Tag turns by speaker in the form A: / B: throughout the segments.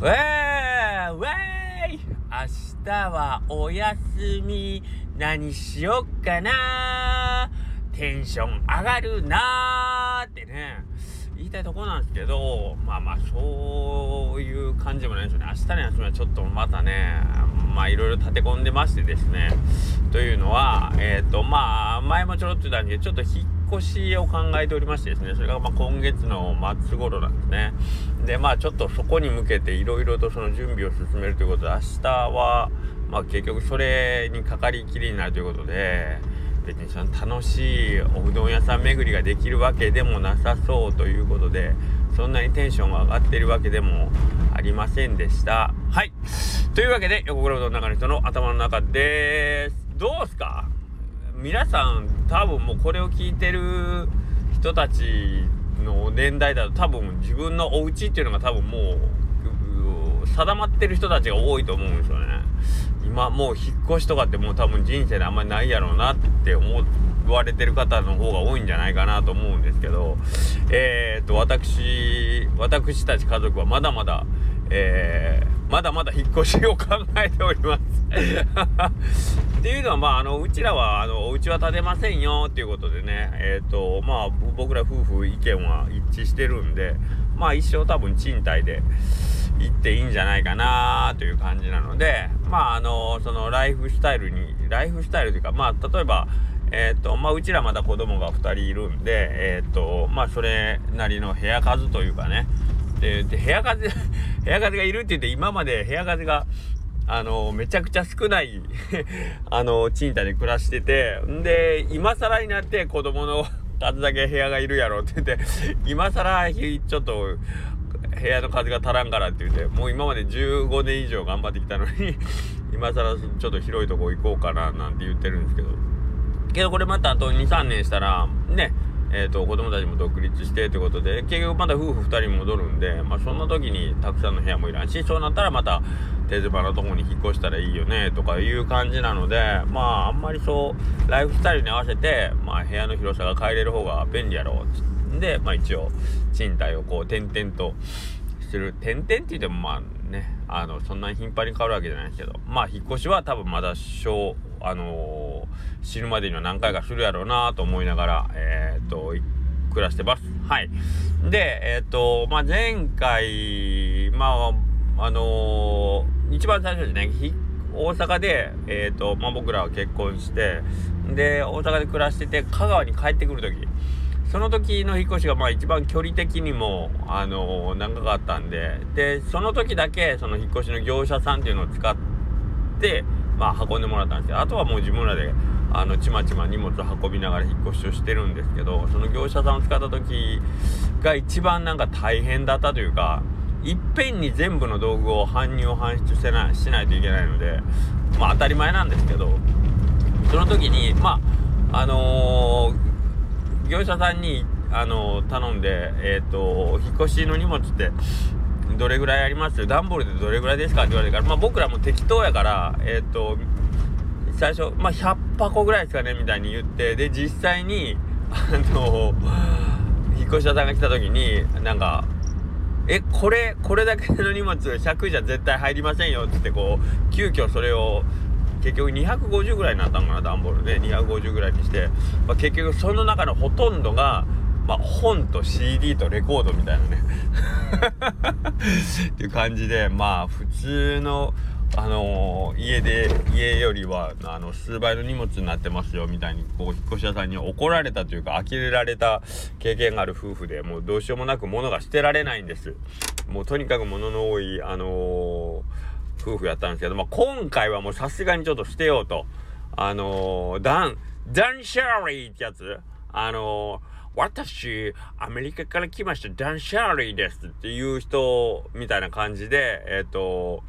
A: ウェーウェー明日はお休み。何しよっかな。テンション上がるなーってね。言いたいとこなんですけどまあまあそういう感じもないんですよね。明日の休みはちょっとまたねまあいろいろ立て込んでましてですね。というのはえっ、ー、とまあ前もちょろっと言ったんでちょっと引っ越しを考えておりましてですねそれがま今月の末頃なんですね。でまあちょっとそこに向けていろいろとその準備を進めるということで明日はまあ結局それにかかりきりになるということで別にその楽しいおうどん屋さん巡りができるわけでもなさそうということでそんなにテンションが上がってるわけでもありませんでした。はい。というわけで横黒うどんの中の人の頭の中です。どうすか？皆さん多分もうこれを聞いてる人たちの年代だと多分自分のお家っていうのが多分もう定まってる人たちが多いと思うんですよね。今もう引っ越しとかってもう多分人生であんまりないやろうなって思われてる方の方が多いんじゃないかなと思うんですけどえー、っと私私たち家族はまだまだえー、まだまだ引っ越しを考えております。っていうのはまああのうちらはあのお家は建てませんよっていうことでね。えっ、ー、とまあ僕ら夫婦意見は一致してるんでまあ一生多分賃貸で行っていいんじゃないかなという感じなのでまああのそのライフスタイルにライフスタイルというかまあ例えばえっ、ー、とまあうちらまだ子供が2人いるんでえっ、ー、とまあそれなりの部屋数というかね。でで部屋数 部屋風がいるって言って今まで部屋風があのめちゃくちゃ少ない あの賃貸で暮らしててんで今更になって子供の 数だけ部屋がいるやろって言って今更ちょっと部屋の数が足らんからって言ってもう今まで15年以上頑張ってきたのに今更ちょっと広いとこ行こうかななんて言ってるんですけど。けどこれまたあと23年したらねえーと、子供たちも独立してということで結局まだ夫婦2人戻るんで、まあ、そんな時にたくさんの部屋もいらんしそうなったらまた手狭なとこに引っ越したらいいよねとかいう感じなのでまああんまりそうライフスタイルに合わせて、まあ、部屋の広さが変えれる方が便利やろうっで、まあ、一応賃貸をこう点々とする。点々って言ってもまあねあのそんなに頻繁に変わるわけじゃないですけどまあ引っ越しは多分まだ小あのー、死ぬまでには何回かするやろうなと思いながらえー、っと暮らしてます。はい。でえー、っとまあ前回まああのー、一番最初にね大阪で、えーとまあ、僕らは結婚してで大阪で暮らしてて香川に帰ってくる時。その時の引っ越しがまあ一番距離的にも、あのー、長かったんで、で、その時だけその引っ越しの業者さんっていうのを使って、まあ運んでもらったんですけど、あとはもう自分らで、あの、ちまちま荷物運びながら引っ越しをしてるんですけど、その業者さんを使った時が一番なんか大変だったというか、いっぺんに全部の道具を搬入搬出してないしないといけないので、まあ当たり前なんですけど、その時に、まあ、あのー業者さんにあの頼んでえっ、ー、と引っ越しの荷物ってどれぐらいあります？段ボールでどれぐらいですかって言われてからまあ僕らも適当やからえっ、ー、と最初まあ100箱ぐらいですかねみたいに言ってで実際に あの引っ越し屋さんが来た時になんかえこれこれだけの荷物100じゃ絶対入りませんよっつってこう急遽それを結局250ぐらいになったのかな段ボールで。250ぐらいにして、まあ、結局その中のほとんどが、まあ、本と CD とレコードみたいなね。っていう感じでまあ普通のあのー、家で家よりはあの数倍の荷物になってますよみたいにこう引っ越し屋さんに怒られたというか呆れられた経験がある夫婦でもうどうしようもなく物が捨てられないんです。もうとにかく物の多いあのー夫婦やったんですけど、まあ、今回はもうさすがにちょっと捨てようと。あのー、ダン、ダン・シャーリーってやつ。あのー、私、アメリカから来ました、ダン・シャーリーですっていう人みたいな感じで、えっ、ー、と、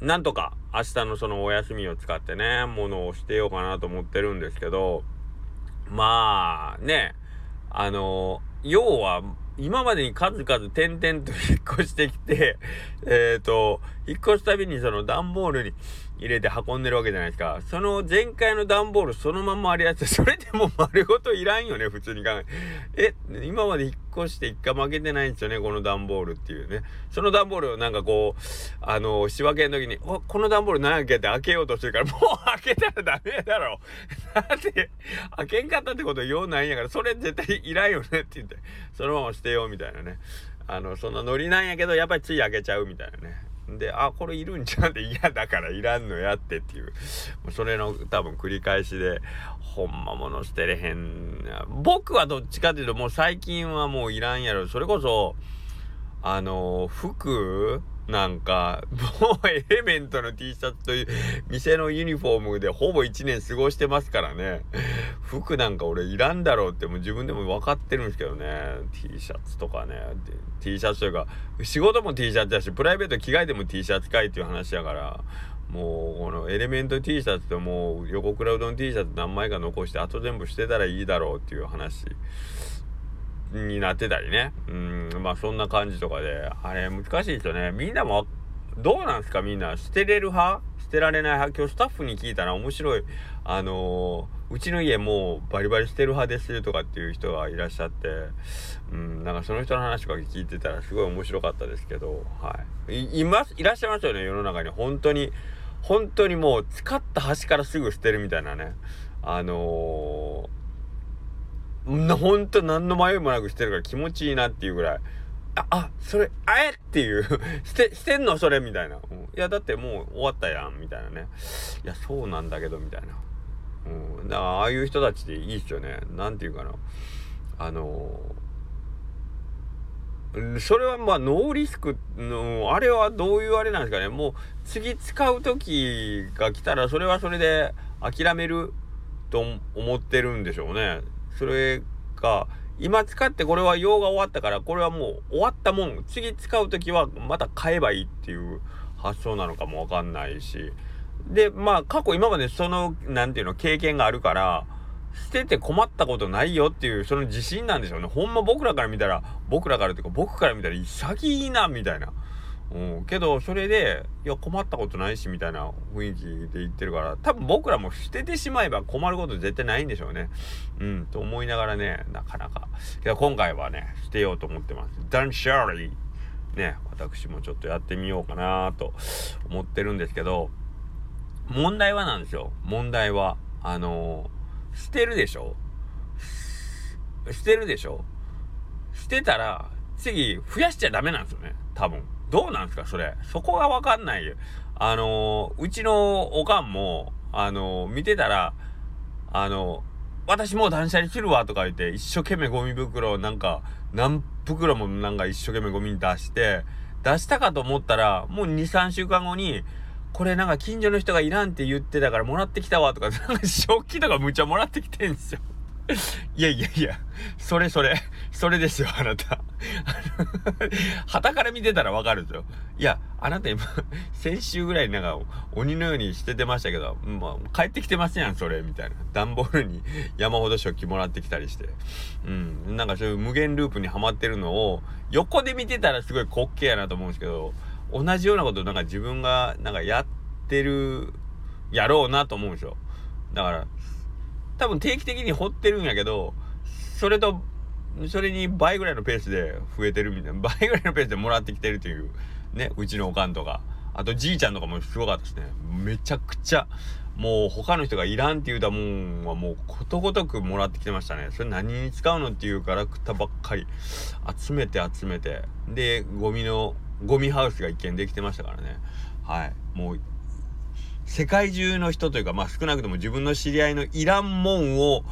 A: なんとか明日のそのお休みを使ってね、ものを捨てようかなと思ってるんですけど、まあ、ね、あの要は、今までに数々点々と引っ越してきて、えっ、ー、と、引っ越すたびにその段ボールに入れて運んでるわけじゃないですか。その前回の段ボールそのままあるやつ、それでも丸ごといらんよね、普通に考え。え、今まで引っ越して一回負けてないんですよね、この段ボールっていうね。その段ボールをなんかこう、あの、仕分けの時に、お、この段ボール何やっけって開けようとしてるから、もう開けたらダメだろ。だって、開けんかったってこと言うないんやから、それ絶対いらんよねって言って、そのまま捨てようみたいなね。あの、そんなノリなんやけど、やっぱりつい開けちゃうみたいなね。で、あ、これいるんちゃうんで嫌だからいらんのやってっていう。もうそれの多分繰り返しで、ほんまもの捨てれへん。僕はどっちかっていうともう最近はもういらんやろ。それこそ、あの、服なんか、もうエレメントの T シャツという店のユニフォームでほぼ1年過ごしてますからね。服なんか俺いらんだろうってもう自分でも分かってるんですけどね。T シャツとかね。T シャツというか、仕事も T シャツだし、プライベート着替えても T シャツかいっていう話だから、もうこのエレメント T シャツってもう横クラウドの T シャツ何枚か残してあと全部捨てたらいいだろうっていう話。になってたりね。うん、まあそんな感じとかで、あれ難しいですよね。みんなも、どうなんすか？みんな。捨てれる派？捨てられない派？今日スタッフに聞いたら面白い。あのー、うちの家もうバリバリ捨てる派ですとかっていう人がいらっしゃって、うん、なんかその人の話とか聞いてたらすごい面白かったですけど、はい。い、います、いらっしゃいますよね、世の中に。本当に、本当にもう使った端からすぐ捨てるみたいなね。あのーほんと何の迷いもなくしてるから気持ちいいなっていうぐらい。あ、あ、それ、あえっていう して、してんのそれみたいな。うん、いや、だってもう終わったやん、みたいなね。いや、そうなんだけど、みたいな。うん。だから、ああいう人たちでいいっすよね。なんていうかな。あのー、それはまあノーリスクの、あれはどういうあれなんですかね。もう次使う時が来たらそれはそれで諦めると思ってるんでしょうね。それが、今使ってこれは用が終わったから、これはもう終わったもん。次使う時はまた買えばいいっていう発想なのかもわかんないし。で、まあ過去今までその、なんていうの、経験があるから、捨てて困ったことないよっていうその自信なんでしょうね。ほんま僕らから見たら、僕らからっていうか僕から見たら潔いな、みたいな。うん、けどそれでいや困ったことないしみたいな雰囲気で言ってるから多分僕らも捨ててしまえば困ること絶対ないんでしょうね。うんと思いながらねなかなか。けど今回はね捨てようと思ってます。ダンシャーリーね私もちょっとやってみようかなと思ってるんですけど問題はなんですよ。問題はあのー、捨てるでしょ？捨てるでしょ？捨てたら次増やしちゃダメなんですよね多分。どうなんすか、それ。そこがわかんないよ。あのー、うちのおかんも、あのー、見てたら、あのー、私もう断捨離するわとか言って、一生懸命ゴミ袋なんか、何袋もなんか一生懸命ゴミに出して、出したかと思ったら、もう2、3週間後に、これなんか近所の人がいらんって言ってたからもらってきたわとか、なんか食器とかむちゃもらってきてんすよ。いやいやいや、それそれ、それですよ、あなた。旗から見てたらわかるんですよ。いや、あなた今、先週ぐらいなんか鬼のように捨ててましたけど、まあ、帰ってきてますやん、それ、みたいな。段ボールに山ほど食器もらってきたりして。うん。なんかそういう無限ループにはまってるのを、横で見てたらすごい滑稽やなと思うんですけど、同じようなことなんか自分がなんかやってる、やろうなと思うんですよ。だから、多分定期的に掘ってるんやけど、それと、それに倍ぐらいのペースで増えてるみたいな、倍ぐらいのペースでもらってきてるという、ね、うちのおかんとか。あとじいちゃんとかもすごかったですね。めちゃくちゃ、もう他の人がいらんって言うたもんはもうことごとくもらってきてましたね。それ何に使うのっていうガラクタばっかり集めて集めて。で、ゴミの、ゴミハウスが一見できてましたからね。はい。もう世界中の人というか、まあ少なくとも自分の知り合いのいらんもんを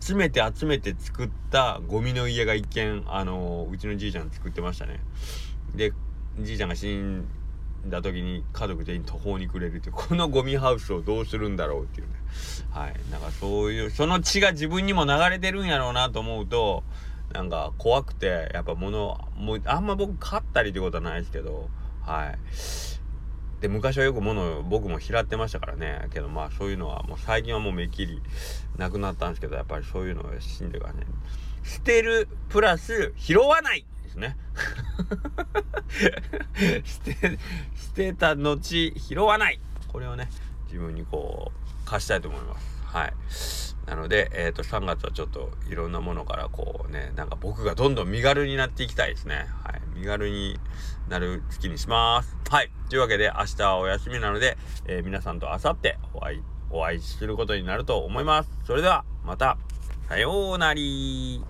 A: 集めて集めて作ったゴミの家が一見、あのうちのじいちゃん作ってましたね。で、じいちゃんが死んだ時に家族全員途方に暮れるっていう、このゴミハウスをどうするんだろうっていうね。はい。なんかそういう、その血が自分にも流れてるんやろうなと思うと、なんか怖くて、やっぱ物、もうあんま僕買ったりってことはないですけど、はい。で昔はよく物を僕も拾ってましたからね。けどまあそういうのはもう最近はもうめっきりなくなったんですけどやっぱりそういうのを死んでからね。捨てるプラス拾わないですね。捨て捨てた後拾わない。これをね自分にこう貸したいと思います。はい。なので、えーと、3月はちょっといろんなものからこうねなんか僕がどんどん身軽になっていきたいですね。はい。身軽になる月にします。はい。というわけで明日はお休みなので、えー、皆さんと明後日お会いお会いすることになると思います。それではまた。さようなり